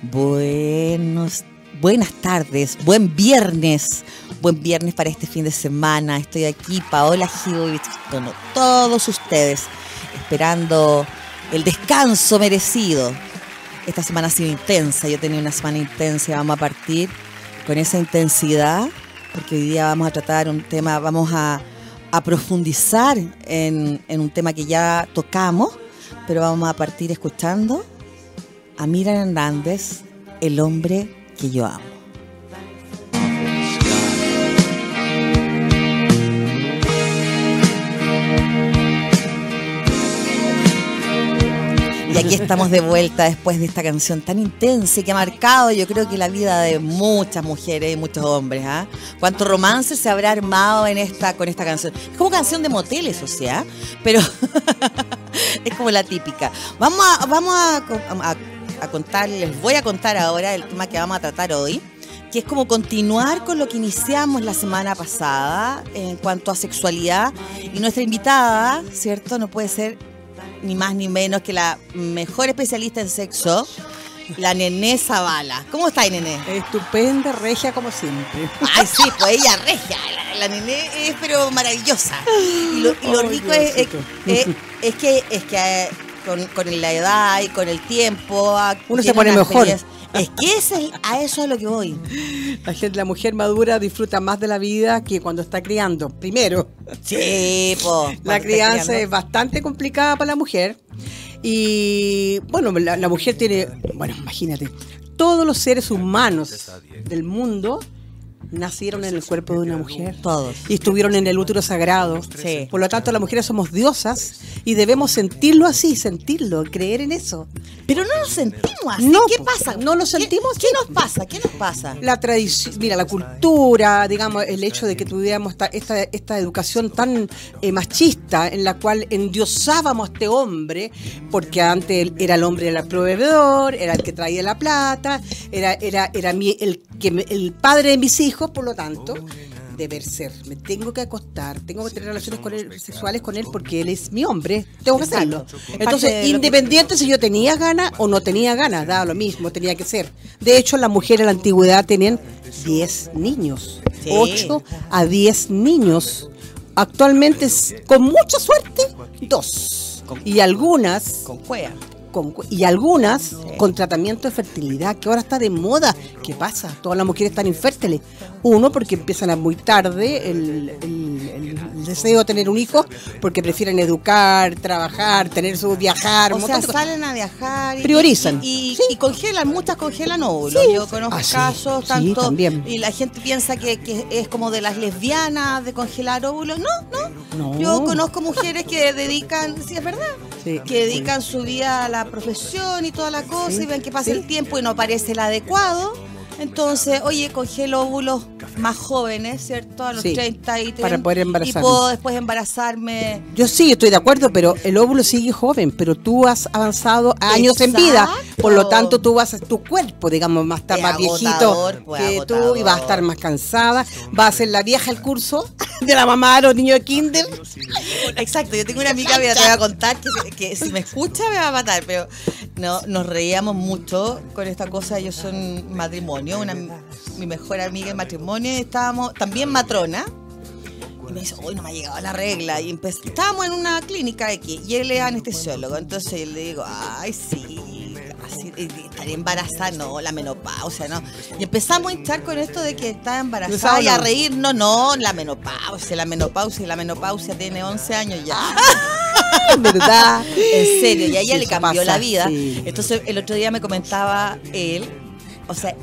Buenos, buenas tardes, buen viernes, buen viernes para este fin de semana. Estoy aquí, Paola Gilbert, con todos ustedes, esperando el descanso merecido. Esta semana ha sido intensa, yo tenía una semana intensa y vamos a partir con esa intensidad, porque hoy día vamos a tratar un tema, vamos a, profundizar en un tema que ya tocamos, pero vamos a partir escuchando a Miriam Hernández, el hombre que yo amo. Y aquí estamos de vuelta después de esta canción tan intensa y que ha marcado yo creo que la vida de muchas mujeres y muchos hombres. ¿ah? ¿Cuánto romance se habrá armado en esta, con esta canción? Es como canción de moteles, o sea, pero es como la típica. Vamos a, vamos a contar, les voy a contar ahora el tema que vamos a tratar hoy, que es como continuar con lo que iniciamos la semana pasada en cuanto a sexualidad. Y nuestra invitada, ¿cierto? No puede ser ni más ni menos que la mejor especialista en sexo, la Nené Zavala. ¿Cómo está, Nené? Estupenda, regia como siempre. Ay, sí, pues ella regia. La, la Nené es pero maravillosa. Y lo, y lo rico es, es, Diosito. es- es que, es que con, con la edad y con el tiempo... ah, Uno se pone mejor. Es que ese- a eso es a lo que voy. La gente, la mujer madura disfruta más de la vida que cuando está criando. Primero, Sí, po. la crianza es bastante complicada para la mujer. Y bueno, la, la mujer tiene, bueno, imagínate, todos los seres humanos del mundo nacieron en el cuerpo de una mujer. Todos. Y estuvieron en el útero sagrado. Sí. Por lo tanto, las mujeres somos diosas y debemos sentirlo así, sentirlo, creer en eso. Pero no nos sentimos así. No, ¿Qué pasa? No ¿Qué- sentimos ¿Qué, así. nos pasa? ¿Qué nos pasa? la tradición, mira, la cultura, digamos, el hecho de que tuviéramos esta, esta, esta educación tan eh, machista en la cual endiosábamos a este hombre, porque antes él era el hombre era el proveedor, era el que traía la plata, era, era, era mi- el, que el padre de mis hijos, por lo tanto, deber ser. Me tengo que acostar, tengo que tener relaciones con él, sexuales con él porque él es mi hombre, tengo que hacerlo. Entonces, independiente si yo tenía ganas o no tenía ganas, daba lo mismo, tenía que ser. De hecho, las mujeres en la antigüedad tenían 10 niños, Sí. 8 a 10 niños. Actualmente, con mucha suerte, dos. Y algunas Con. Con- y algunas con tratamiento de fertilidad, que ahora está de moda. ¿Qué pasa? Todas las mujeres están infértiles. Uno, porque empiezan a muy tarde el, el- el deseo de tener un hijo, porque prefieren educar, trabajar, tener su viajar. O sea, salen a viajar. Y, Priorizan. Y, y- Sí. y congelan, muchas congelan óvulos. Sí. Yo conozco Ah, casos, tanto. también. Y la gente piensa que, que es como de las lesbianas de congelar óvulos. No, no. No. Yo conozco mujeres que dedican, sí, es verdad, que dedican su vida a la profesión y toda la cosa Sí, y ven que pasa sí. el tiempo y no parece el adecuado. Entonces, oye, congelo óvulos más jóvenes, ¿cierto? A los Sí, 30 y para poder Y embarazarme. puedo después embarazarme. Yo sí estoy de acuerdo, pero el óvulo sigue joven, pero tú has avanzado años en vida, por lo tanto tú vas, tu cuerpo, digamos, a estar Es más viejito pues, que tú y vas a estar más cansada, va a ser la vieja el curso de la mamá de los niños de kinder. Exacto, yo tengo una amiga, mira, te voy a contar que, que si me escucha me va a matar, pero no, nos reíamos mucho con esta cosa. Yo soy un una, mi mejor amiga en matrimonio, y estábamos también matrona. Y me dice, hoy no me ha llegado la regla. Y estábamos en una clínica X y él es anestesiólogo. Entonces yo le digo, ay, sí, así, y estaré embarazada, no, la menopausia, no. Y empezamos a hinchar con esto de que estaba embarazada y a reír, no, no, la menopausia, la menopausia, la menopausia tiene 11 años ya. ¿Verdad? En serio, y a ella le cambió pasa, la vida. sí. Entonces, el otro día me comentaba él, o sea,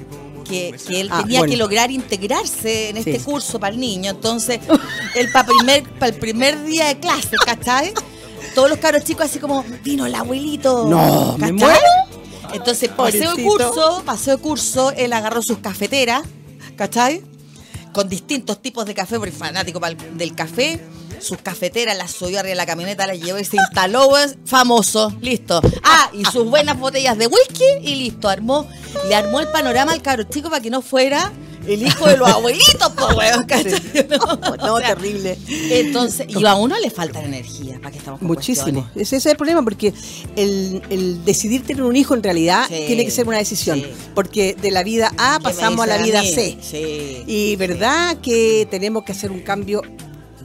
que, que él Ah, tenía bueno. que lograr integrarse en este Sí. curso para el niño. Entonces, él para primer, para el primer día de clase, ¿cachai? Todos los cabros chicos así como, vino el abuelito. No, me ¿cachai? muero. Entonces, paseo de curso, paseo de curso, él agarró sus cafeteras, ¿cachai? Con distintos tipos de café, porque fanático del café. Sus cafeteras las subió arriba de la camioneta, las llevó y se instaló, famoso, listo. Ah, y sus buenas botellas de whisky y listo, armó, le armó el panorama al cabro chico para que no fuera el hijo de los abuelitos, po, weón, ¿cachai? No, No, O sea, terrible. Entonces, y a uno le falta energía, ¿para que estamos con Muchísimo. cuestiones? Ese es el problema, porque el, el decidir tener un hijo en realidad Sí, tiene que ser una decisión. sí. Porque de la vida A ¿Qué me pasamos a la vida mí? C. Sí. Y verdad que tenemos que hacer un cambio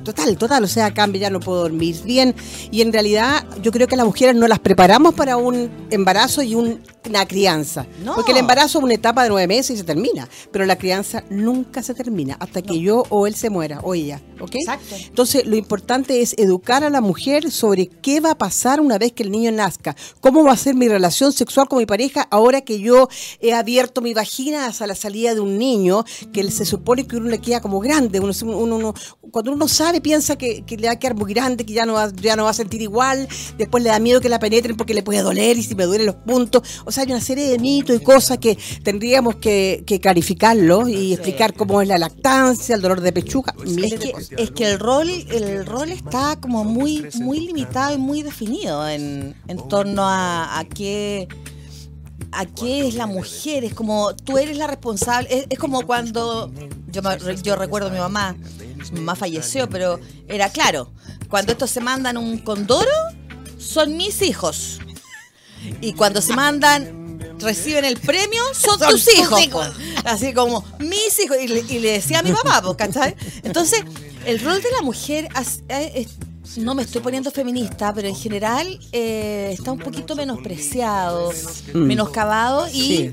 total, total, o sea, cambio, ya no puedo dormir bien. Y en realidad yo creo que las mujeres no las preparamos para un embarazo y un- una crianza. No. Porque el embarazo es una etapa de nueve meses y se termina, pero la crianza nunca se termina hasta que yo o él se muera, o ella, ¿ok? Exacto. Entonces, lo importante es educar a la mujer sobre qué va a pasar una vez que el niño nazca, cómo va a ser mi relación sexual con mi pareja ahora que yo he abierto mi vagina hacia la salida de un niño, que se supone que uno le queda como grande. Uno, uno- uno- cuando uno sabe, piensa que, que le va a quedar muy grande, que ya no, va, ya no va a sentir igual, después le da miedo que la penetren porque le puede doler y si me duelen los puntos. O sea, hay una serie de mitos y cosas que tendríamos que, que clarificarlo y explicar cómo es la lactancia, el dolor de pechuga, miles Es que, es que el rol el rol está como muy muy limitado y muy definido en, en torno a, a qué a qué es la mujer es como tú eres la responsable es, es como cuando yo yo recuerdo a mi mamá mi mamá falleció pero era claro cuando estos se mandan un condoro son mis hijos y cuando se mandan, reciben el premio, son, Son tus tus hijos. Así como, mis hijos. Y le, y le decía a mi papá, po, ¿cachai? Entonces, el rol de la mujer, eh, es- no me estoy poniendo feminista, pero en general eh, está un poquito menospreciado, menoscabado y,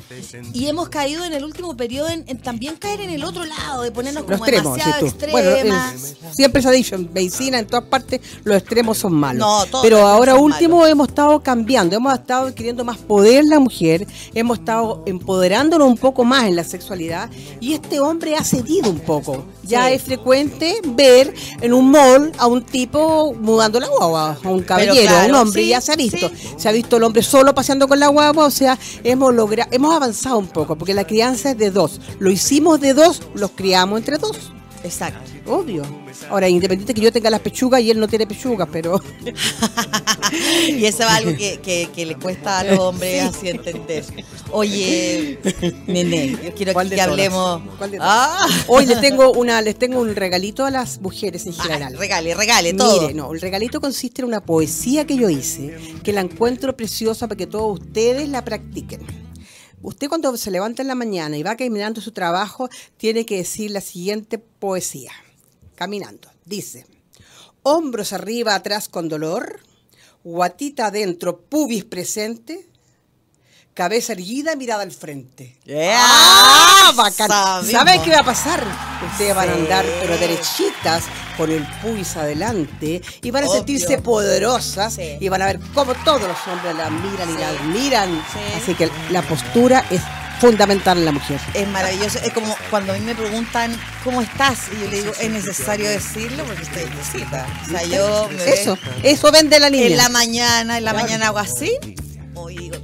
y hemos caído en el último periodo en, en también caer en el otro lado, de ponernos como extremos, demasiado sí. Bueno, extremas. el- siempre se ha dicho, en medicina, en todas partes, los extremos son malos. No, todos Pero los ahora último malos. hemos estado cambiando, hemos estado adquiriendo más poder la mujer, hemos estado empoderándonos un poco más en la sexualidad y este hombre ha cedido un poco. Ya Sí. es frecuente ver en un mall a un tipo mudando la guagua, a un caballero, a un hombre, sí, ya se ha visto. sí. Se ha visto el hombre solo paseando con la guagua, o sea, hemos logrado, hemos avanzado un poco, porque la crianza es de dos. Lo hicimos de dos, los criamos entre dos. Exacto. Obvio. Ahora, independiente que yo tenga las pechugas y él no tiene pechugas, pero y eso es algo que, que- que le cuesta a los hombres así entender. Oye, nene, yo quiero ¿Cuál que hablemos. ¿Cuál de todas? Ah. hoy les tengo una, les tengo un regalito a las mujeres en Ah, general. regale, regale, todo. Mire, no, el regalito consiste en una poesía que yo hice, que la encuentro preciosa para que todos ustedes la practiquen. Usted cuando se levanta en la mañana y va caminando su trabajo, tiene que decir la siguiente poesía. Caminando. Dice, hombros arriba, atrás con dolor, guatita adentro, pubis presente, cabeza erguida, mirada al frente. Yeah. ¡Ah! Bacán. Sabemos. ¿Sabe qué va a pasar? Ustedes van a andar, pero derechitas, con el pubis adelante, y van a Obvio. sentirse poderosas, Sí. y van a ver cómo todos los hombres la miran y la admiran. Sí. Así que la postura es fundamental en la mujer. Es maravilloso. Es como cuando a mí me preguntan cómo estás y yo le digo, es necesario decirlo porque estoy necesita. O sea, yo me Eso, eso vende la niña. en la mañana, en la Claro. mañana hago así. Hoy digo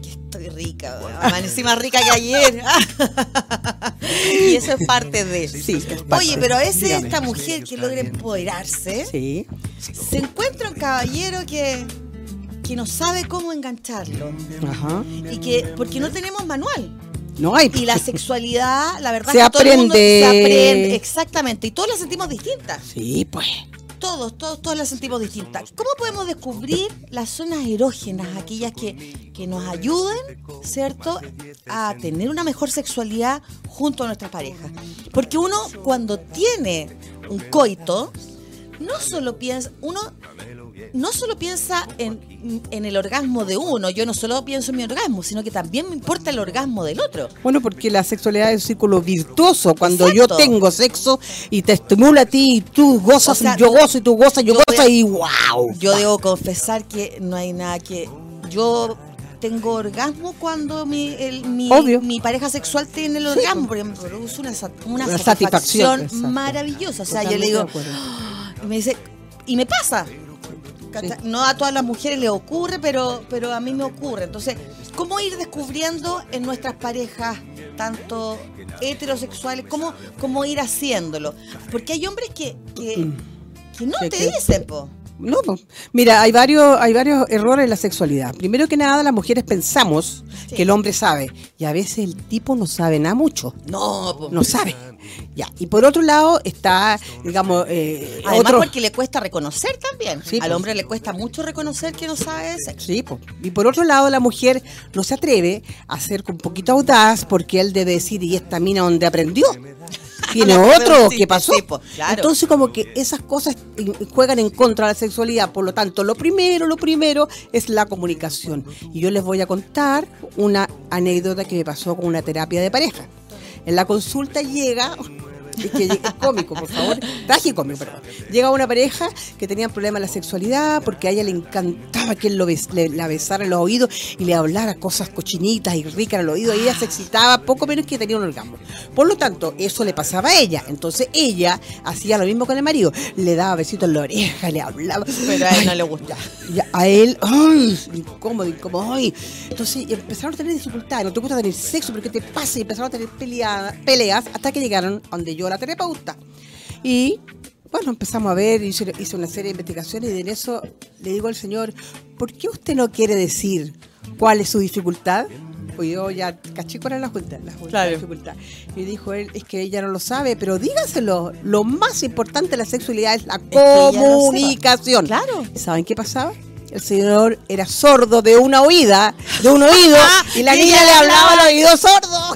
rica, amanecí más rica que ayer. y eso es parte de. Sí, es parte. Oye, pero a veces Dígame. esta mujer que logra empoderarse, Sí. se encuentra un caballero que, que no sabe cómo engancharlo. Ajá. Y que, porque no tenemos manual. No hay. Y la sexualidad, la verdad Se es que todo el mundo aprende. se aprende. Exactamente. Y todos la sentimos distintas. Sí, pues. Todos, todos, todos la sentimos distintas. ¿Cómo podemos descubrir las zonas erógenas, aquellas que, que nos ayuden, ¿cierto?, a tener una mejor sexualidad junto a nuestra pareja. Porque uno, cuando tiene un coito, no solo piensa, uno no solo piensa en, en el orgasmo de uno, yo no solo pienso en mi orgasmo, sino que también me importa el orgasmo del otro. Bueno, porque la sexualidad es un círculo virtuoso. Cuando Exacto. yo tengo sexo y te estimula a ti y tú gozas, O sea, yo gozo y tú gozas, yo, yo gozo y wow. Yo debo confesar que no hay nada que. Yo tengo orgasmo cuando mi, el- mi, pareja sexual tiene el orgasmo, porque me produce una, una Una satisfacción, maravillosa. O sea, yo le digo, y me dice, y me pasa. ¿Cachai? No a todas las mujeres les ocurre, pero, pero a mí me ocurre. Entonces, ¿cómo ir descubriendo en nuestras parejas, tanto heterosexuales, cómo, cómo ir haciéndolo? Porque hay hombres que, que, que no te dicen, po. No, no. Mira, hay varios, hay varios errores en la sexualidad. Primero que nada, las mujeres pensamos Sí. que el hombre sabe. Y a veces el tipo no sabe nada mucho. No, po. No sabe. Ya. Y por otro lado está, digamos, eh, Además otro. porque le cuesta reconocer también. Sí, Al pues. hombre le cuesta mucho reconocer que no sabe de sexo. Sí, po. y por otro lado la mujer no se atreve a ser un poquito audaz porque él debe decir, ¿y esta mina donde aprendió? ¿Tiene otro? ¿Qué pasó? claro. Entonces como que esas cosas juegan en contra de la sexualidad. Por lo tanto, lo primero, lo primero es la comunicación. Y yo les voy a contar una anécdota que me pasó con una terapia de pareja. En la consulta llega... Es que es cómico, por favor. Tragicómico, perdón. Llega una pareja que tenían problemas en la sexualidad porque a ella le encantaba que él lo bes- le, la besara en los oídos y le hablara cosas cochinitas y ricas en el oído. Y ella se excitaba poco menos que tenía un orgasmo. Por lo tanto, eso le pasaba a ella. Entonces ella hacía lo mismo con el marido. Le daba besitos en la oreja, le hablaba. Pero a él no le gusta. A él, ay, incómodo, incómodo, ay. Entonces empezaron a tener dificultades, no te gusta tener sexo, pero ¿qué te pasa? Y empezaron a tener pelea- peleas hasta que llegaron a donde yo, la terapeuta. Y bueno, empezamos a ver, hice, hice una serie de investigaciones y en eso le digo al señor, ¿por qué usted no quiere decir cuál es su dificultad? Pues yo ya caché cuál era la, junta, la, junta, Claro. la dificultad. Y dijo él, es que ella no lo sabe, pero dígaselo. Lo más importante de la sexualidad es la sepa. comunicación. Claro. ¿Y ¿Saben qué pasaba? El señor era sordo de una oída, de un oído, y la niña le hablaba al oído sordo.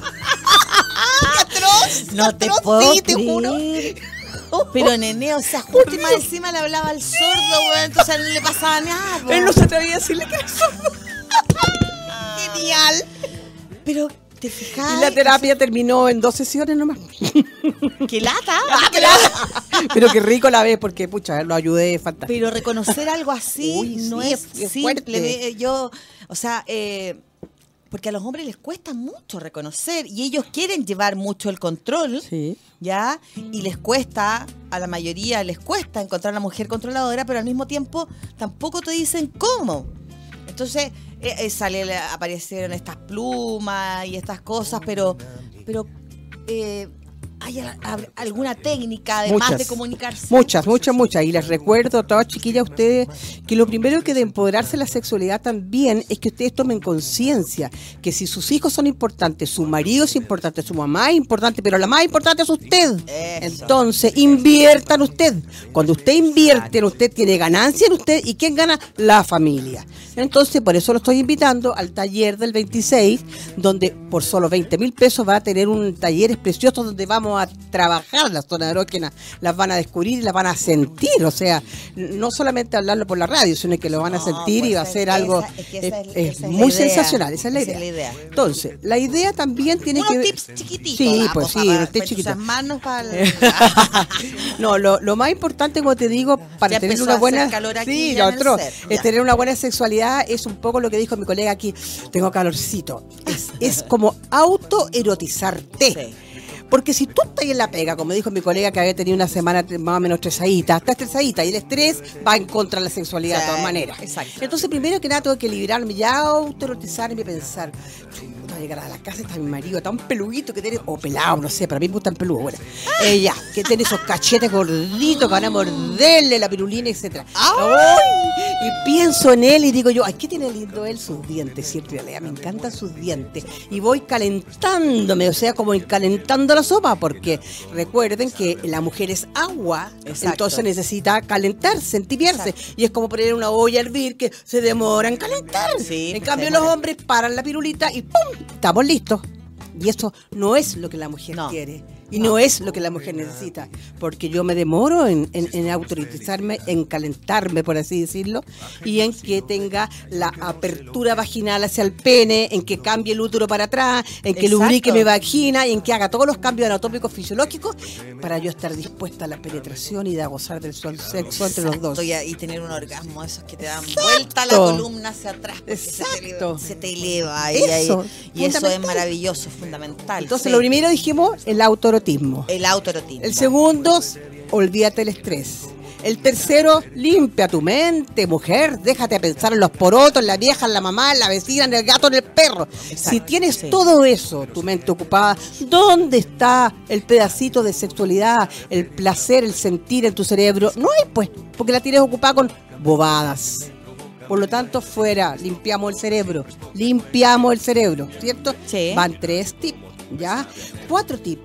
¡Qué atroz! No te puedo sí, te juro. Pero nene, o sea, justo más encima le hablaba al sordo, weón, entonces no le pasaba nada. Él no se atrevía a decirle que era sordo. Genial. Pero te fijas. Y la terapia terminó en dos sesiones nomás. Que lata. Pero qué rico la ves porque, pucha, lo ayudé fantástico. Pero reconocer algo así Uy, no sí, es, es- simple. fuerte. Eh, Yo, o sea, eh, porque a los hombres les cuesta mucho reconocer y ellos quieren llevar mucho el control, Sí. ¿ya? Y les cuesta, a la mayoría les cuesta encontrar una mujer controladora, pero al mismo tiempo tampoco te dicen cómo. Entonces, eh, eh, sale, la- aparecieron estas plumas y estas cosas, pero, pero eh, ¿hay a- a- alguna técnica además Muchas. de comunicarse? Muchas, muchas, muchas. Y les recuerdo a todas chiquillas, a ustedes, que lo primero que de empoderarse de la sexualidad también es que ustedes tomen conciencia que si sus hijos son importantes, su marido es importante, su mamá es importante, pero la más importante es usted. Eso. Entonces, invierta en usted. Cuando usted invierte usted, tiene ganancia en usted. ¿Y quién gana? La familia. Entonces, por eso lo estoy invitando al taller del 26, donde por solo 20 mil pesos va a tener un taller precioso donde vamos a trabajar las zonas erógenas, las van a descubrir y las van a sentir. O sea, no solamente hablarlo por la radio, sino que lo van a No, sentir y pues va a es ser algo esa- es que esa eh, es- eh, esa muy idea. sensacional. Esa es la Esa idea. es la idea. Entonces, la idea también tiene Unos que tips chiquititos. Sí, ah, pues por sí, unos tips para chiquitos. entusiasmarnos para el- no, lo, lo más importante, como te digo, para Ya tener una buena. calor aquí sí, otro, es tener una buena sexualidad es un poco lo que dijo mi colega aquí. Tengo calorcito. Es, es como autoerotizarte. Sí. Porque si tú estás en la pega, como dijo mi colega que había tenido una semana más o menos estresadita, está estresadita y el estrés va en contra de la sexualidad de todas maneras. exacto. Entonces, primero que nada, tengo que equilibrarme y autoerotizarme y pensar, "Chuta, a llegar a la casa está mi marido tan peludito que tiene, o pelado, no sé, para mí me gustan peludos, bueno. Eh, ya, que tiene esos cachetes gorditos que van a morderle la pirulina, etcétera. ¡Ay! Y pienso en él y digo yo, ay, ¿qué tiene lindo él? Sus dientes, ¿cierto? Y me encantan sus dientes. Y voy calentándome, o sea, como en calentando la sopa, porque recuerden que la mujer es agua, Exacto. entonces necesita calentarse, entibiarse. Y es como poner una olla a hervir que se demora en calentar. Sí, en pues, cambio, los hombres paran la pirulita y ¡pum! Estamos listos. Y eso no es lo que la mujer No. quiere. Y no. es lo que la mujer necesita. Porque yo me demoro en, en, en autorizarme, en calentarme, por así decirlo, y en que tenga la apertura vaginal hacia el pene, en que cambie el útero para atrás, en que Exacto. lubrique mi vagina y en que haga todos los cambios anatómicos fisiológicos para yo estar dispuesta a la penetración y de a gozar del sol sexo entre los dos. Y, y tener un orgasmo, esos que te dan vuelta la columna hacia atrás. porque Se te, Exacto. eleva, se te eleva. y- Eso, y, y eso es maravilloso, es fundamental. Entonces, sí. lo primero dijimos, el autoerotismo. El autoerotismo. El segundo, olvídate el estrés. El tercero, limpia tu mente, mujer. Déjate pensar en los porotos, en la vieja, en la mamá, en la vecina, en el gato, en el perro. si tienes sí. todo eso, tu mente ocupada, ¿dónde está el pedacito de sexualidad, el placer, el sentir en tu cerebro? No hay, pues, porque la tienes ocupada con bobadas. Por lo tanto, fuera, limpiamos el cerebro, limpiamos el cerebro, ¿cierto? Sí. Van tres tips, ¿ya? Cuatro tips.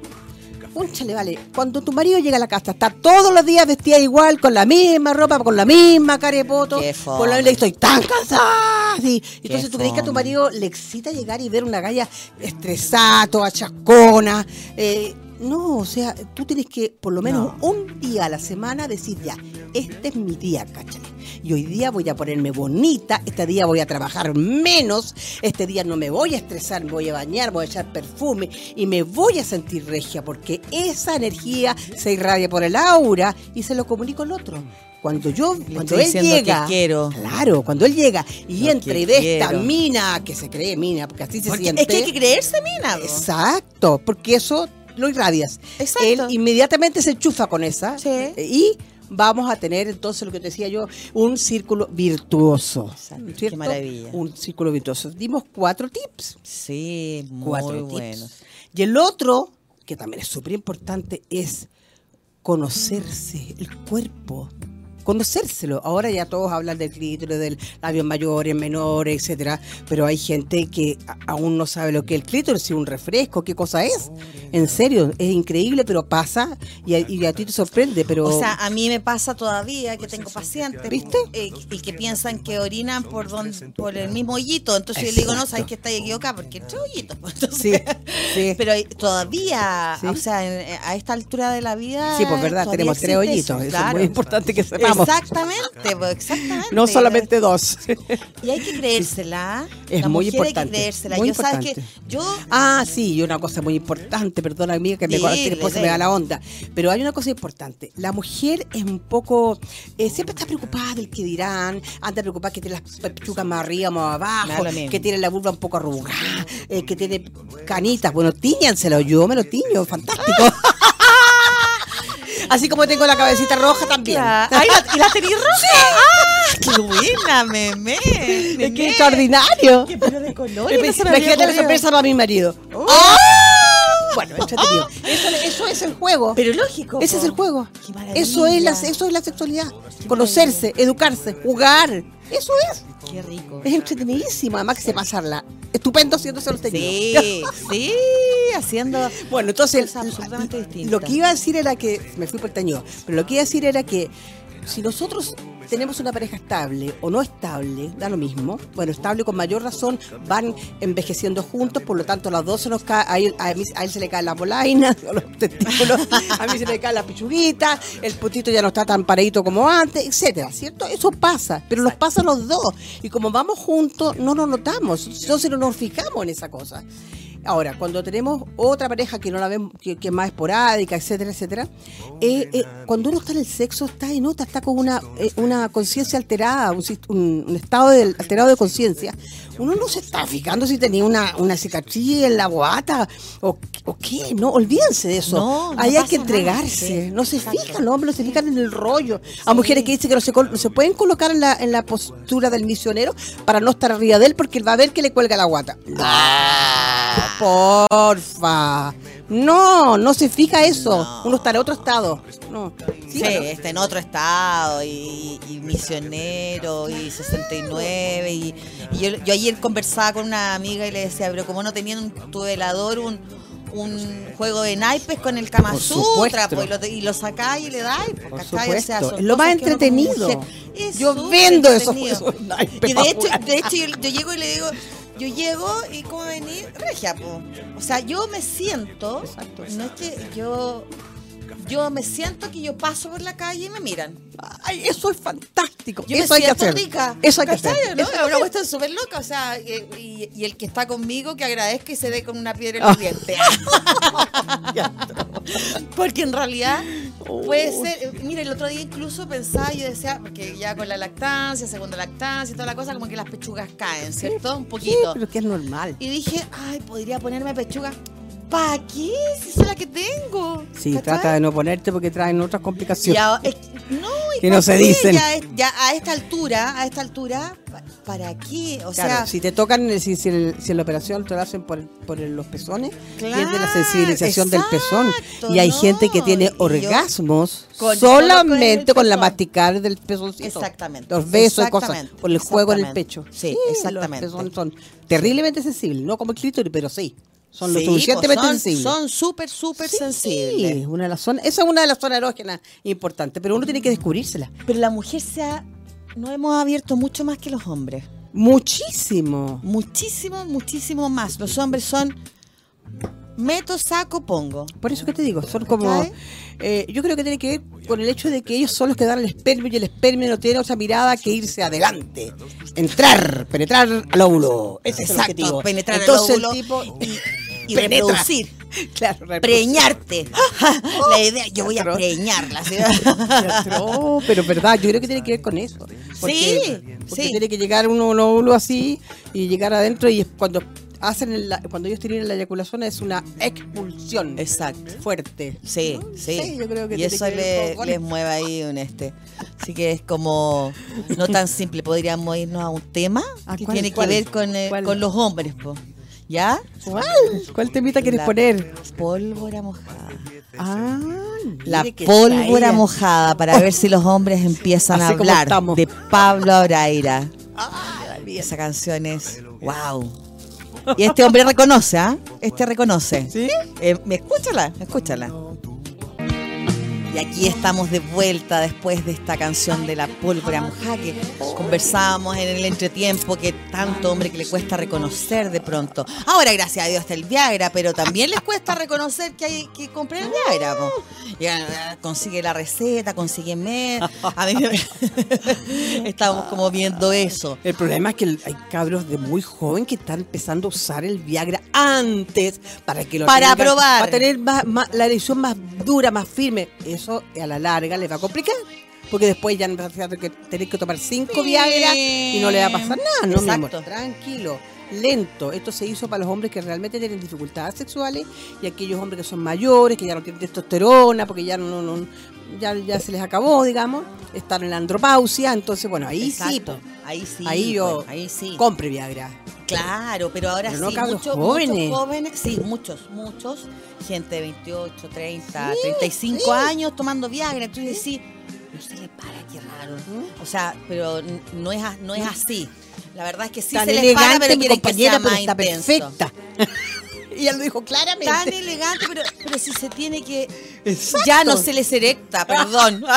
Púnchale, vale. Cuando tu marido llega a la casa, está todos los días vestida igual, con la misma ropa, con la misma cara de poto. Qué Con la fome. estoy tan cansada. Sí. Entonces, ¿tú crees que a tu marido le excita llegar y ver una galla estresada, toda chascona? Eh, no, o sea, tú tienes que por lo menos No. un día a la semana decir ya, este es mi día, ¿cachai? Y hoy día voy a ponerme bonita, este día voy a trabajar menos, este día no me voy a estresar, me voy a bañar, voy a echar perfume y me voy a sentir regia porque esa energía se irradia por el aura y se lo comunico al otro. Cuando yo, cuando él llega, que quiero. claro, cuando él llega y entra y ve esta mina que se cree mina, porque así se Porque siente. es que hay que creerse, mina. Exacto, porque eso lo irradias. Exacto. Él inmediatamente se enchufa con esa Sí. y vamos a tener entonces lo que te decía yo, un círculo virtuoso. Exacto, qué ¿cierto? maravilla. Un círculo virtuoso. Dimos cuatro tips. Sí, muy Cuatro bueno. tips. Y el otro, que también es súper importante, es conocerse el cuerpo. Conocérselo. Ahora ya todos hablan del clítoris, del labios mayores, menores, etcétera, pero hay gente que aún no sabe lo que es el clítoris, si es un refresco, qué cosa es. En serio, es increíble, pero pasa y a, y a ti te sorprende, pero O sea, a mí me pasa todavía que tengo pacientes ¿Viste? eh, y que piensan que orinan por donde, por el mismo hoyito. Entonces yo le digo, no, sabes que está equivocada porque es hoyito. pues, Entonces, sí, sí. Pero todavía, Sí. o sea, en- a esta altura de la vida. Sí, pues verdad, tenemos tres hoyitos. Eso, claro. es muy importante que sepamos. Exactamente, pues, exactamente. No solamente dos. Y hay que creérsela. Es La muy mujer importante, Hay que creérsela. muy yo sabes que yo Ah, sí, y una cosa muy importante, perdona amiga que me que después se me da la onda, pero hay una cosa importante, la mujer es un poco, eh, siempre está preocupada del que dirán, anda preocupada que tiene las pechugas más arriba, más abajo, que tiene la vulva un poco arrugada, eh, que tiene canitas, bueno, tíñanselo, yo me lo tiño, fantástico. Así como tengo la cabecita roja también. Ay, la- ¿Y la tenís roja? ¡Ah! ¡Qué buena, meme! Es extraordinario. ¡Qué pelo de colores! Imagínate la sorpresa para mi marido. ¡Ah! Bueno, entretenido. Eso, eso es el juego. Pero lógico. Ese po. es el juego. Qué. Eso es la, eso es la sexualidad. Conocerse, educarse, jugar. Eso es. Qué rico. Es entretenidísimo. Además que se pasarla. Estupendo haciéndose los Sí, sí, haciendo. Bueno, entonces Cosas absolutamente lo que iba a decir era que, me fui por el taño, pero lo que iba a decir era que si nosotros tenemos una pareja estable o no estable, da lo mismo, bueno, estable con mayor razón, van envejeciendo juntos, por lo tanto las dos se nos cae, a él, a a él se le caen las polainas, o los testículos, a mí se me cae la pichuguita, el putito ya no está tan paradito como antes, etcétera, ¿cierto? Eso pasa, pero nos pasa a los dos, y como vamos juntos, no nos notamos, entonces no nos fijamos en esa cosa. Ahora, cuando tenemos otra pareja que no la vemos, que, que es más esporádica, etcétera, etcétera, eh, eh, cuando uno está en el sexo, está en otra, está con una, eh, una conciencia alterada, un, sis- un- un estado de- alterado de conciencia, uno no se está fijando si tenía una, una cicatriz en la guata o, o qué, no, olvídense de eso. No, no Ahí hay que nada, entregarse, sí, no se exacto. fijan, los hombres no se fijan en el rollo. A mujeres que dicen que no se, col- no se pueden colocar en la, en la postura del misionero para no estar arriba de él porque él va a ver que le cuelga la guata. Porfa. No, no se fija eso. No. Uno está en otro estado. No. Sí, ¿Sí o no? está en otro estado y, y misionero y 69 y, y yo, yo ayer conversaba con una amiga y le decía, pero como no tenían un, tu velador un, un juego de naipes con el Kama Sutra pues, y, lo, y lo sacáis y le dais, pues. O sea, lo más entretenido. Yo vendo esos juegos de naipes Y de hecho, de hecho yo, yo llego y le digo, yo llego y como venir, regia, po. O sea, yo me siento, Exacto. no es que yo, yo me siento que yo paso por la calle y me miran. Ay, eso es fantástico. Yo eso me hay que siento hacer. rica. Eso hay que ¿cachai, hacer. ¿no? Eso hay Es que una cuestión súper loca, o sea, y, y- y el que está conmigo que agradezca y se dé con una piedra en los dientes. Porque en realidad puede ser, mira, el otro día incluso pensaba, yo decía, porque ya con la lactancia, segunda lactancia y toda la cosa, como que las pechugas caen, ¿cierto? Un Sí, poquito. pero que es normal. Y dije, ay, podría ponerme pechuga. ¿Para qué? Si es la que tengo. Sí, ¿Cachai? trata de no ponerte porque traen otras complicaciones. es- no, y y no se qué? dicen. Ya, es- ya a esta altura, a esta altura, pa- ¿para qué? O Claro, sea, si te tocan, eh, si, si, el- si la operación te la hacen por, por los pezones, Claro, pierde la sensibilización del pezón. Y hay no, gente que tiene orgasmos Con- solo con solamente con, la masticar del pezoncito. Exactamente, Los besos y cosas, por el juego en el pecho. Sí, exactamente. Los pezones son terriblemente sensibles, no como el clítoris, pero sí. Son lo sí, suficientemente pues son, sensibles. Son súper, súper Sí, sensibles. una de las zonas, esa es una de las zonas erógenas importantes, pero uno tiene que descubrírsela. Pero la mujer se ha, nos hemos abierto mucho más que los hombres. Muchísimo. Muchísimo, muchísimo más. Los hombres son meto, saco, pongo. Por eso que te digo, son como. Eh, yo creo que tiene que ver con el hecho de que ellos son los que dan el espermio y el espermio no tiene otra mirada que irse adelante. Entrar, penetrar al óvulo. Ese es el objetivo. Penetrar Entonces, el óvulo el tipo. y, y penetra. reproducir. Claro, reproducir. Preñarte. la idea, yo voy a preñarla. ¿sí? No, pero verdad, yo creo que tiene que ver con eso. Porque, Sí, porque sí. tiene que llegar uno un óvulo así y llegar adentro y cuando hacen el- cuando ellos tienen la eyaculación es una expulsión Exacto. fuerte. Sí, sí. Sí, yo creo que y eso le- les mueve ahí un este. Así que es como no tan simple. Podríamos irnos a un tema ¿A que cuál, tiene cuál? que ver con, eh, con los hombres, po. ¿Ya? ¿Cuál? ¿Cuál temita quieres La poner? Pólvora mojada. Ah, La pólvora traía. mojada para ver si los hombres empiezan a Así hablar de Pablo Abraira. Esa canción es wow. Y este hombre reconoce, ¿ah? Este reconoce. ¿Sí? Eh, escúchala, escúchala. Y aquí estamos de vuelta después de esta canción de la pólvora mojada que conversábamos en el entretiempo que tanto hombre que le cuesta reconocer de pronto. Ahora, gracias a Dios, está el Viagra, pero también les cuesta reconocer que hay que comprar el Viagra. Ya, eh, consigue la receta, consigue med. A mí me- estamos como viendo eso. El problema es que hay cabros de muy joven que están empezando a usar el Viagra antes para que lo Para tengan- probar. Para tener más, más- la erección más dura, más firme. Eso a la larga les va a complicar. Porque después ya van a que tener que tomar cinco Viagra y no le va a pasar nada, ¿no, mi amor? Exacto. Tranquilo, lento. Esto se hizo para los hombres que realmente tienen dificultades sexuales y aquellos hombres que son mayores, que ya no tienen testosterona, porque ya no, no- ya, ya se les acabó, digamos, están en la andropausia. Entonces, bueno, ahí sí. Ahí sí. ahí yo pues, ahí sí. compre Viagra. Claro, pero ahora Pero no sí, muchos, jóvenes. muchos jóvenes, sí, muchos, muchos, gente de 28, 30, Sí, 35 sí. años tomando Viagra, entonces sí, no se le para, qué raro. O sea, pero no es, no es así. La verdad es que sí tan se les para, pero mi quieren que compañera, sea más está intenso. perfecta. y él lo dijo claramente. Tan elegante, pero, pero si se tiene que... Exacto. Ya no se les erecta, perdón.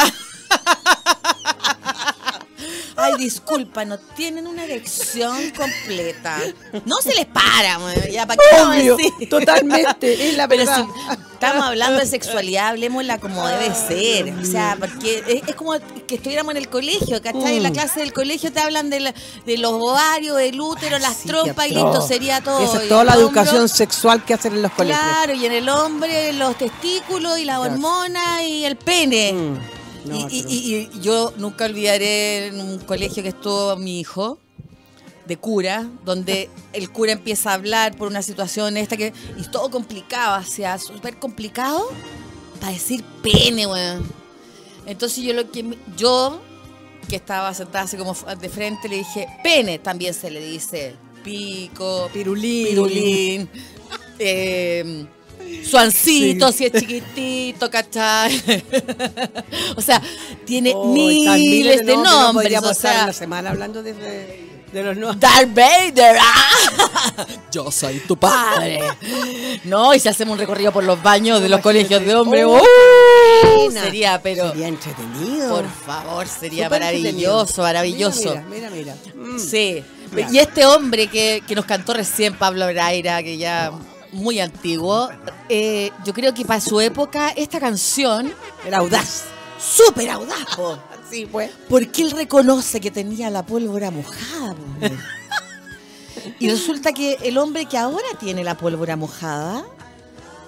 Ay, disculpa, no tienen una erección completa. No se les para, man, ya para qué Obvio, decir? totalmente, es la Pero verdad. si estamos hablando de sexualidad, hablemosla como debe ser. O sea, porque es, es como que estuviéramos en el colegio, ¿cachai? En la Mm. clase del colegio te hablan de, la- de los ovarios, del útero, las Sí, trompas y listo, sería todo. Esa es toda la hombro- educación sexual que hacen en los colegios. Claro, y en el hombre los testículos y la hormona y el pene. Mm, no, y, y- pero- y- y yo nunca olvidaré en un colegio que estuvo mi hijo de cura, donde el cura empieza a hablar por una situación esta que y todo complicado, o sea, súper complicado para decir pene, weón. Entonces yo lo que yo que estaba sentada así como de frente le dije, pene también se le dice pico, Pirulín. pirulín, eh, suancito si es chiquitito, ¿cachai? o sea, tiene Oh, miles de no nombres, podríamos o estar sea, una semana hablando de, los nombres. Darth Vader. ¡ah! Yo soy tu padre. No, y si hacemos un recorrido por los baños de los colegios de hombres, Oh, ¡uh! sería, pero Sería entretenido. por favor, sería maravilloso, maravilloso. Mira, mira, mira. Mm. Sí. Y este hombre que, que nos cantó recién, Pablo Braira, que ya muy antiguo, eh, yo creo que para su época esta canción, Era audaz. súper audaz, po. Sí, pues. Porque él reconoce que tenía la pólvora mojada. po. y resulta que el hombre que ahora tiene la pólvora mojada,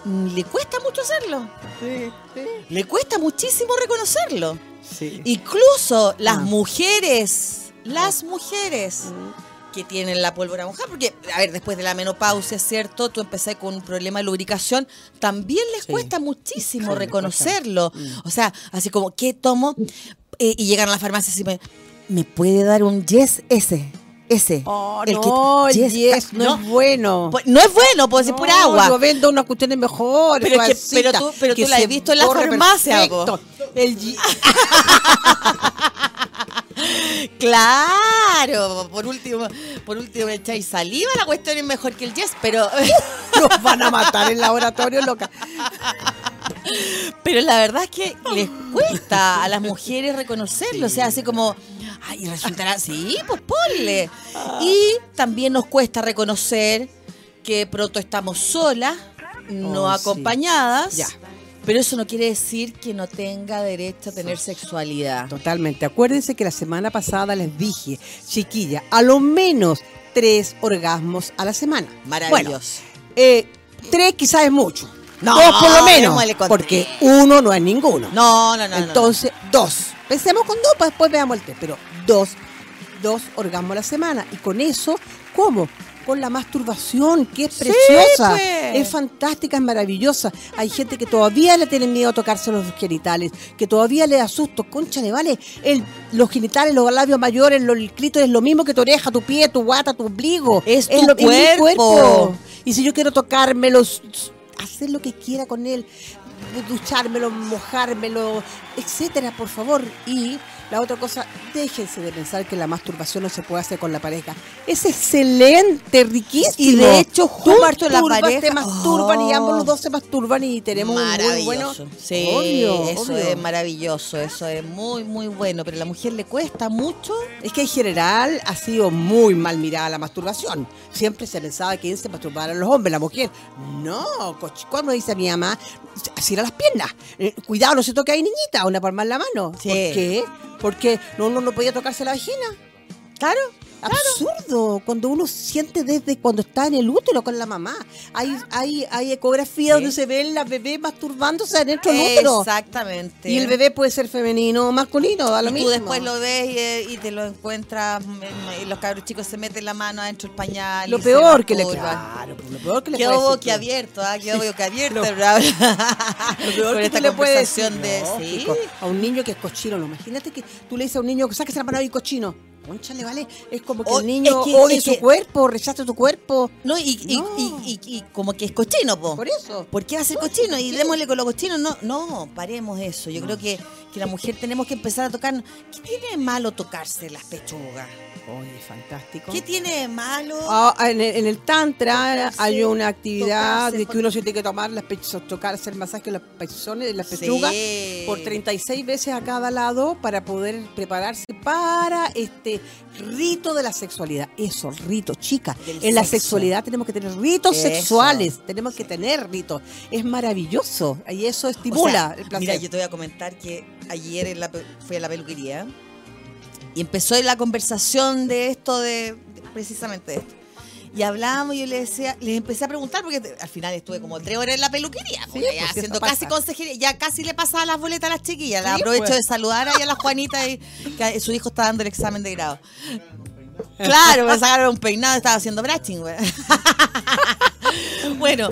mm, le cuesta mucho hacerlo. Sí, sí. Le cuesta muchísimo reconocerlo. Sí. Incluso las Ah. mujeres, las mujeres que tienen la pólvora mojada, porque, a ver, después de la menopausia, ¿cierto? Tú empecé con un problema de lubricación, también les Sí. cuesta muchísimo Sí, reconocerlo. cuesta. Mm. O sea, así como, ¿qué tomo? eh, y llegan a la farmacia y me, ¿me puede dar un yes ese? Ese. Oh, El que- no, el yes, yes, no, es bueno. Pues, no es bueno, puede ser pura No, agua. Yo vendo unas cuestiones mejores. Pero que- pero tú- pero que tú la has visto en la farmacia. El Claro, por último, por último me echáis saliva, la cuestión es mejor que el yes, pero, Nos van a matar en laboratorio, loca. Pero la verdad es que les cuesta a las mujeres reconocerlo, o sea, así como, ay, resultará así, pues ponle. Y también nos cuesta reconocer que pronto estamos solas, no Oh, sí. acompañadas, Ya. pero eso no quiere decir que no tenga derecho a tener sexualidad. Totalmente. Acuérdense que la semana pasada les dije, chiquilla, a lo menos tres orgasmos a la semana. Bueno, Maravilloso. eh, tres quizás es mucho. No, dos por lo menos. Porque uno no es ninguno. No, no, no, no. Entonces, dos. Pensemos con dos, para después veamos el tres. Pero dos, dos orgasmos a la semana. Y con eso, ¿cómo? Con la masturbación, que es Sí, preciosa. pues. Es fantástica, es maravillosa. Hay gente que todavía le tiene miedo a tocarse los genitales, que todavía le da susto. Concha, le vale. El, los genitales, los labios mayores, los, el clítoris es lo mismo que tu oreja, tu pie, tu guata, tu ombligo. Es tu lo- mi cuerpo. Y si yo quiero tocármelo, hacer lo que quiera con él, duchármelo, mojármelo, etcétera, por favor. Y la otra cosa, déjense de pensar que la masturbación no se puede hacer con la pareja. Es excelente, riquísimo. Y de hecho, Tú justo la pareja- te masturban y Oh. ambos los dos se masturban y tenemos un muy bueno. Sí, Obvio, eso obvio. es maravilloso, eso es muy, muy bueno. Pero a la mujer le cuesta mucho. Es que en general ha sido muy mal mirada la masturbación. Siempre se pensaba que se masturbaran los hombres, la mujer. No, coch- ¿cómo dice mi mamá? Así eran las piernas. Eh, cuidado, no se toque ahí, niñita, una palma en la mano. Sí. ¿Por qué? Porque no, uno no podía tocarse la vagina. Claro. Absurdo, cuando uno siente desde cuando está en el útero con la mamá. Hay, hay, hay ecografías Sí. donde se ven las bebés masturbándose adentro del útero. Exactamente. Y el bebé puede ser femenino o masculino, da lo Y mismo. tú después lo ves y, eh, y te lo encuentras y los cabros chicos se meten la mano adentro del pañal. Lo y peor que le claro, pues, lo peor que le Quedó puede decir, boquiabierto, ¿ah? Quedó boquiabierto. Lo- bravo. Lo peor Con que esta tú le puedes decir, de... Sí. a un niño que es cochino, no. Imagínate que tú le dices a un niño que saques la mano y cochino. ¿Vale? Es como que O- el niño es que- es su que- cuerpo, rechace tu cuerpo. No, y, y- No. y- y- y como que es cochino, po. Por eso. ¿Por qué va a ser cochino? Y démosle con los cochinos. No, no, paremos eso. Yo creo que, que la mujer tenemos que empezar a tocar. ¿Qué tiene de malo tocarse las pechugas? Oye, fantástico. ¿Qué tiene de malo? Ah, en, el, en el tantra Tocarse, hay una actividad tocarse, de que uno se tiene que tomar las pechos, tocar, hacer masaje en las pezones, en las Sí. pechugas por 36 veces a cada lado para poder prepararse para este rito de la sexualidad. Eso, rito, chica. Del En la sexualidad tenemos que tener ritos Eso. sexuales, tenemos que tener ritos. Es maravilloso y eso estimula O sea, el placer. Mira, yo te voy a comentar que ayer en la fui a la peluquería y empezó la conversación de esto, de, de- precisamente de esto. Y hablábamos y yo le decía, les empecé a preguntar, porque te- al final estuve como tres horas en la peluquería, Sí, ya pues, haciendo casi consejería, ya casi le pasaba las boletas a las chiquillas. La Sí, aprovecho pues. de saludar ahí a la Juanita y que su hijo está dando el examen de grado. Claro, me sacaron un peinado, estaba haciendo brushing, güey. bueno,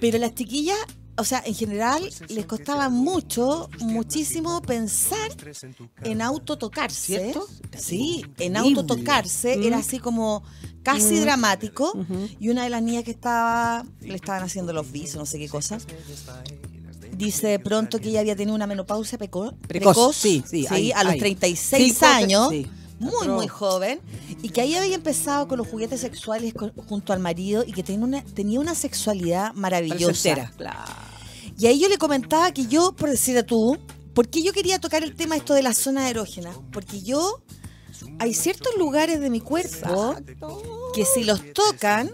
pero las chiquillas, o sea, en general les costaba mucho, muchísimo pensar en autotocarse. ¿Cierto? Sí, en autotocarse Mm. era así como casi Mm. dramático. Y una de las niñas que estaba, le estaban haciendo los visos, no sé qué cosa. Dice de pronto que ella había tenido una menopausia preco- Precoz, precoz, sí, sí, ahí, a los ahí. 36 Cinco, años, sí. muy, muy joven, y que ahí había empezado con los juguetes sexuales con- junto al marido y que tenía una, tenía una sexualidad maravillosa. Placentera. Y ahí yo le comentaba que yo, por decir a tú, ¿por qué yo quería tocar el tema esto de la zona erógena? Porque yo, hay ciertos lugares de mi cuerpo que si los tocan,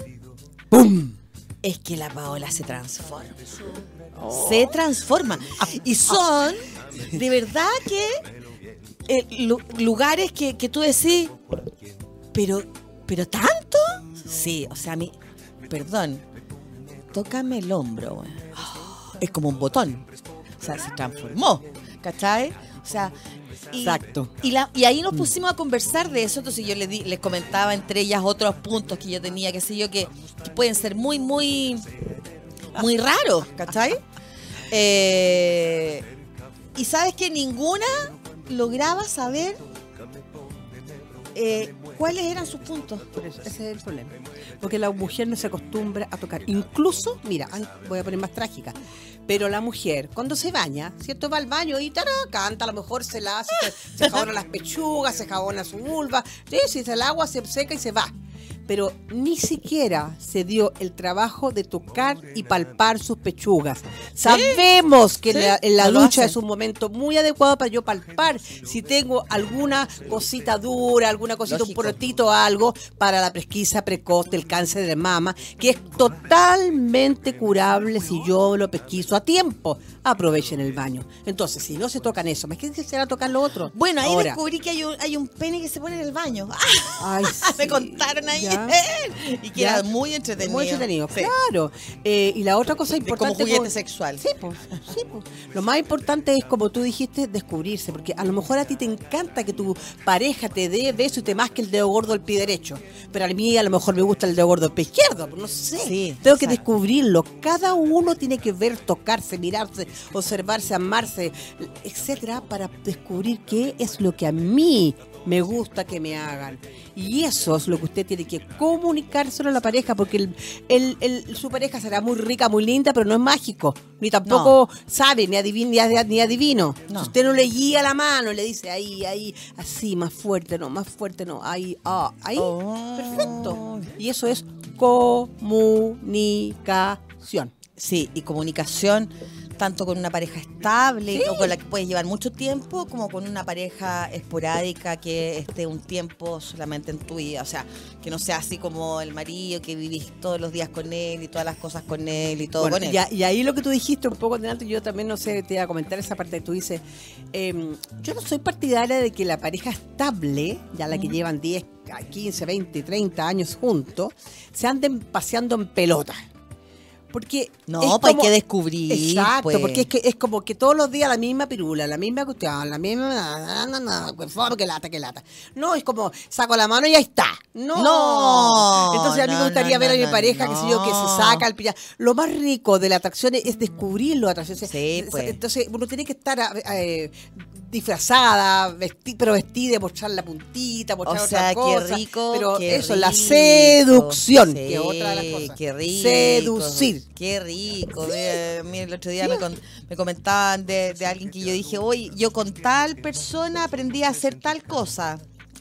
es que la Paola se transforma. Se transforma. Y son, de verdad que, eh, lu- lugares que, que tú decís, pero, pero tanto. Sí, o sea, a mí, perdón, tócame el hombro, güey. Es como un botón. O sea, se transformó, ¿cachai? O sea, y, Exacto. Y, la, y ahí nos pusimos a conversar de eso, entonces yo les, di- les comentaba entre ellas otros puntos que yo tenía, qué sé yo, que, que pueden ser muy, muy, muy raros, ¿cachai? Eh, y sabes que ninguna lograba saber eh, cuáles eran sus puntos. Por eso, ese es el problema. Porque la mujer no se acostumbra a tocar. Incluso, mira, voy a poner más trágica. Pero la mujer, cuando se baña, ¿cierto? Va al baño y tará, canta, a lo mejor se la hace, se, jabona las pechugas, se jabona su vulva, sí, si se el agua se seca y se va. Pero ni siquiera se dio el trabajo de tocar y palpar sus pechugas. Sabemos que sí, la- en la ducha es un momento muy adecuado para yo palpar si tengo alguna cosita dura, alguna cosita, Lógico. un porotito, algo para la pesquisa precoz del cáncer de mama, que es totalmente curable si yo lo pesquiso a tiempo. Aprovechen el baño. Entonces, si no se tocan eso, ¿me qué será tocar lo otro? Bueno, ahí Ahora, descubrí que hay un, hay un pene que se pone en el baño. ay, Me contaron ayer. Ya. Y que Ya. era muy entretenido. Muy entretenido, Sí. claro. Eh, y la otra cosa importante. como juguete sexual. Sí, pues, sí, pues. Lo más importante es, como tú dijiste, descubrirse, porque a lo mejor a ti te encanta que tu pareja te dé beso y te masque el dedo gordo del pie derecho, pero a mí a lo mejor me gusta el dedo gordo del pie izquierdo, no sé. Sí, Tengo que descubrirlo. Cada uno tiene que ver, tocarse, mirarse, observarse, amarse, etcétera, para descubrir qué es lo que a mí me gusta que me hagan. Y eso es lo que usted tiene que comunicárselo a la pareja, porque el, el- el- su pareja será muy rica, muy linda, pero no es mágico, ni tampoco sabe, ni adivino, ni, ad- ni adivino. No. Si usted no le guía la mano, le dice ahí, ahí, así, más fuerte, no, más fuerte, no, ahí, ah, ahí, Oh. perfecto. Y eso es comunicación. Sí, y comunicación tanto con una pareja estable o con la que puedes llevar mucho tiempo, como con una pareja esporádica que esté un tiempo solamente en tu vida. O sea, que no sea así como el marido que vivís todos los días con él y todas las cosas con él y todo Bueno, con él. y, a- y ahí lo que tú dijiste un poco delante, yo también no sé, te iba a comentar esa parte que tú dices. em, yo no soy partidaria de que la pareja estable, ya la que llevan 10, 15, 20, 30 años juntos, se anden paseando en pelota. Porque. No, es pues hay que descubrir, Exacto, pues. porque es que es como que todos los días la misma pirula, la misma cuestión, la misma. na, na, na, que lata, que lata. No, es como saco la mano y ya está. No. No, Entonces a mí no, me gustaría no, ver a no, mi no, pareja, que sé yo, que se no. saca el pilla. Lo más rico de la atracción es descubrir la atracción. Sí, pues. Entonces uno tiene que estar eh, disfrazada, vesti- pero vestida, mostrar la puntita, mostrar O otra sea, qué cosa. rico, Pero qué eso, la rico. seducción, que Sí, otra de las cosas. Qué rico. Seducir. Qué rico. Mira, mira, el otro día me, con- me comentaban de, de alguien que yo dije, oye, yo con tal persona aprendí a hacer tal cosa.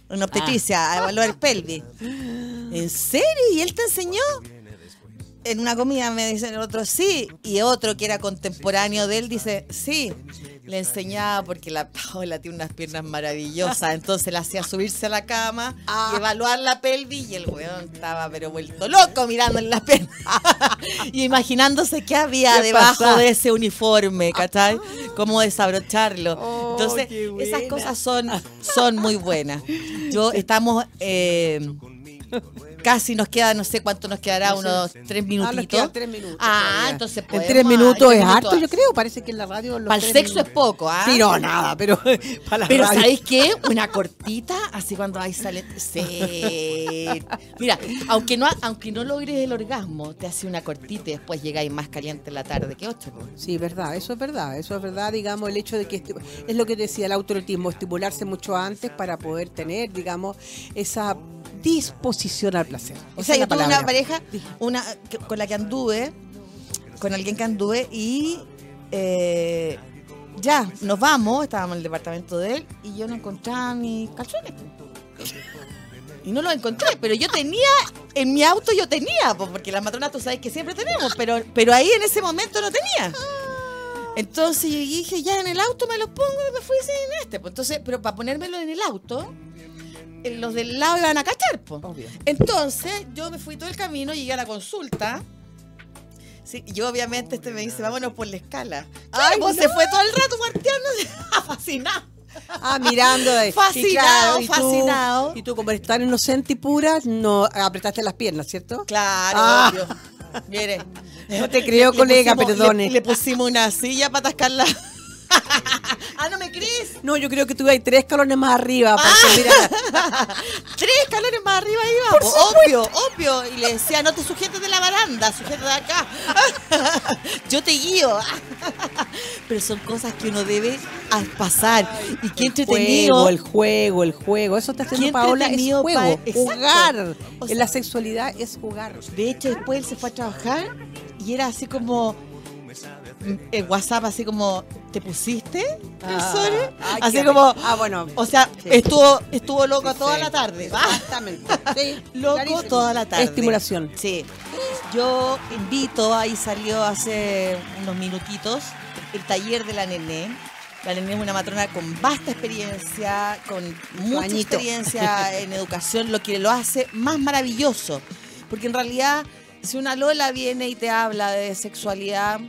En obstetricia, a evaluar pelvis. ¿En serio? ¿Y él te enseñó? En una comida me dicen el otro sí, y otro que era contemporáneo de él dice sí. Le enseñaba porque la Paola tiene unas piernas maravillosas, entonces le hacía subirse a la cama Ah. y evaluar la pelvis y el weón estaba pero vuelto loco mirando en las piernas y imaginándose qué había ¿Qué debajo pasa? de ese uniforme, ¿cachai? Cómo desabrocharlo. Oh, Entonces, esas cosas son, son muy buenas. Yo estamos eh, casi nos queda, no sé cuánto nos quedará, unos tres Ah, minutitos. quedan tres minutos. Ah, todavía. entonces En podemos- tres ah, minutos tres es minutos. harto, yo creo. Parece que en la radio. los Para el sexo es poco, ¿ah? Sí, no, nada, pero para la Pero radio. ¿sabéis qué? Una cortita, así cuando ahí sale. Sí. Mira, aunque no, aunque no logres el orgasmo, te hace una cortita y después llegáis más caliente en la tarde que ocho. Sí, verdad, eso es verdad, eso es verdad, digamos, el hecho de que es lo que decía el autorotismo, estimularse mucho antes para poder tener, digamos, esa disposición al placer. O sea, yo tuve una pareja una que- con la que anduve, con alguien que anduve y eh, ya, nos vamos, estábamos en el departamento de él y yo no encontraba mis calzones. Y no los encontré, pero yo tenía, en mi auto yo tenía, po, porque las matronas tú sabes que siempre tenemos, pero, pero ahí en ese momento no tenía. Entonces yo dije, ya en el auto me los pongo y me fui sin este. Pues entonces, pero para ponérmelo en el auto, los del lado iban a cachar, pues. Obvio. Entonces, yo me fui todo el camino, llegué a la consulta. Sí, yo obviamente este me dice, vámonos por la escala. Ay, pues se fue todo el rato marteándose, fascinado. Ah, mirando. de- Fascinado, y tú- fascinado. Y tú, como eres tan inocente y pura, no apretaste las piernas, ¿cierto? Claro, Ah. obvio. Mire. No te creo, colega, pusimos- perdone. Le, le pusimos una silla para atascarla. Ah, ¿no me crees? No, yo creo que tuve ahí tres escalones más arriba. porque mira, Tres escalones más arriba iba. obvio, obvio. Y le decía, no te sujetes de la baranda, sujeta de acá. Yo te guío. Pero son cosas que uno debe pasar. y qué entretenido. juego, el juego, el juego. Eso está haciendo Paola, es juego. pa-. Jugar. O en sea- la sexualidad es jugar. De hecho, después él se fue a trabajar y era así como el WhatsApp, así como, ¿te pusiste? calzones?" Ah, así como. Ah, bueno. o sea, Sí. estuvo, estuvo loco toda la tarde. Exactamente. Sí, Loco clarísimo. toda la tarde. Estimulación. Sí. Yo invito, ahí salió hace unos minutitos, el taller de la nené. La nené es una matrona con vasta experiencia, con mucha experiencia en educación, lo que lo hace más maravilloso. Porque en realidad, si una Lola viene y te habla de sexualidad,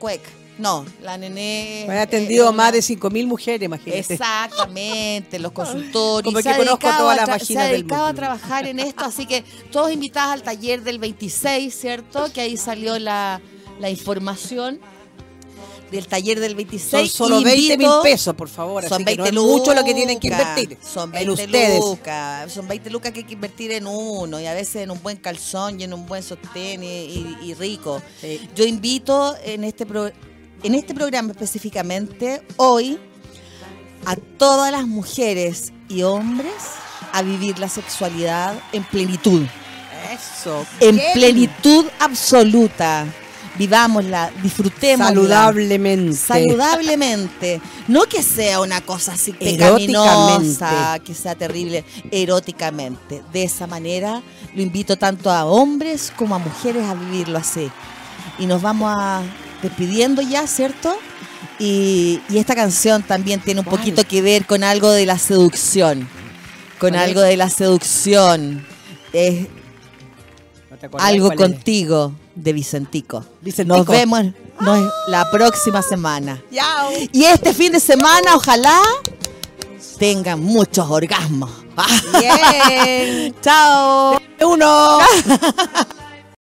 cuec. No, la nené. Me ha atendido eh, más de 5.000 mujeres, imagínate. Exactamente, los consultorios. Como que conozco todas a las vaginas Se ha dedicado a trabajar en esto, así que todos invitados al taller del 26, ¿cierto? Que ahí salió la, la información del taller del 26. Son solo 20 mil pesos, por favor. Son así 20 que no es mucho lo que tienen que invertir. Son en 20 ustedes. lucas. Son 20 lucas que hay que invertir en uno y a veces en un buen calzón y en un buen sostén y, y- y rico. Sí. Yo invito en este, pro- en este programa específicamente hoy a todas las mujeres y hombres a vivir la sexualidad en plenitud. Eso. En plenitud absoluta. Vivámosla, disfrutémosla. Saludablemente. Saludablemente. No que sea una cosa así pecaminosa, que sea terrible, eróticamente. De esa manera lo invito tanto a hombres como a mujeres a vivirlo así. Y nos vamos a despidiendo ya, ¿cierto? Y, y esta canción también tiene un ¿Cuál? poquito que ver con algo de la seducción. Con algo de la seducción. Es ¿No te acordás algo es? De Vicentico. Vicentico. Nos vemos nos- la próxima semana. Yao. Y este fin de semana, ojalá tengan muchos orgasmos. Bien. Chao. Uno.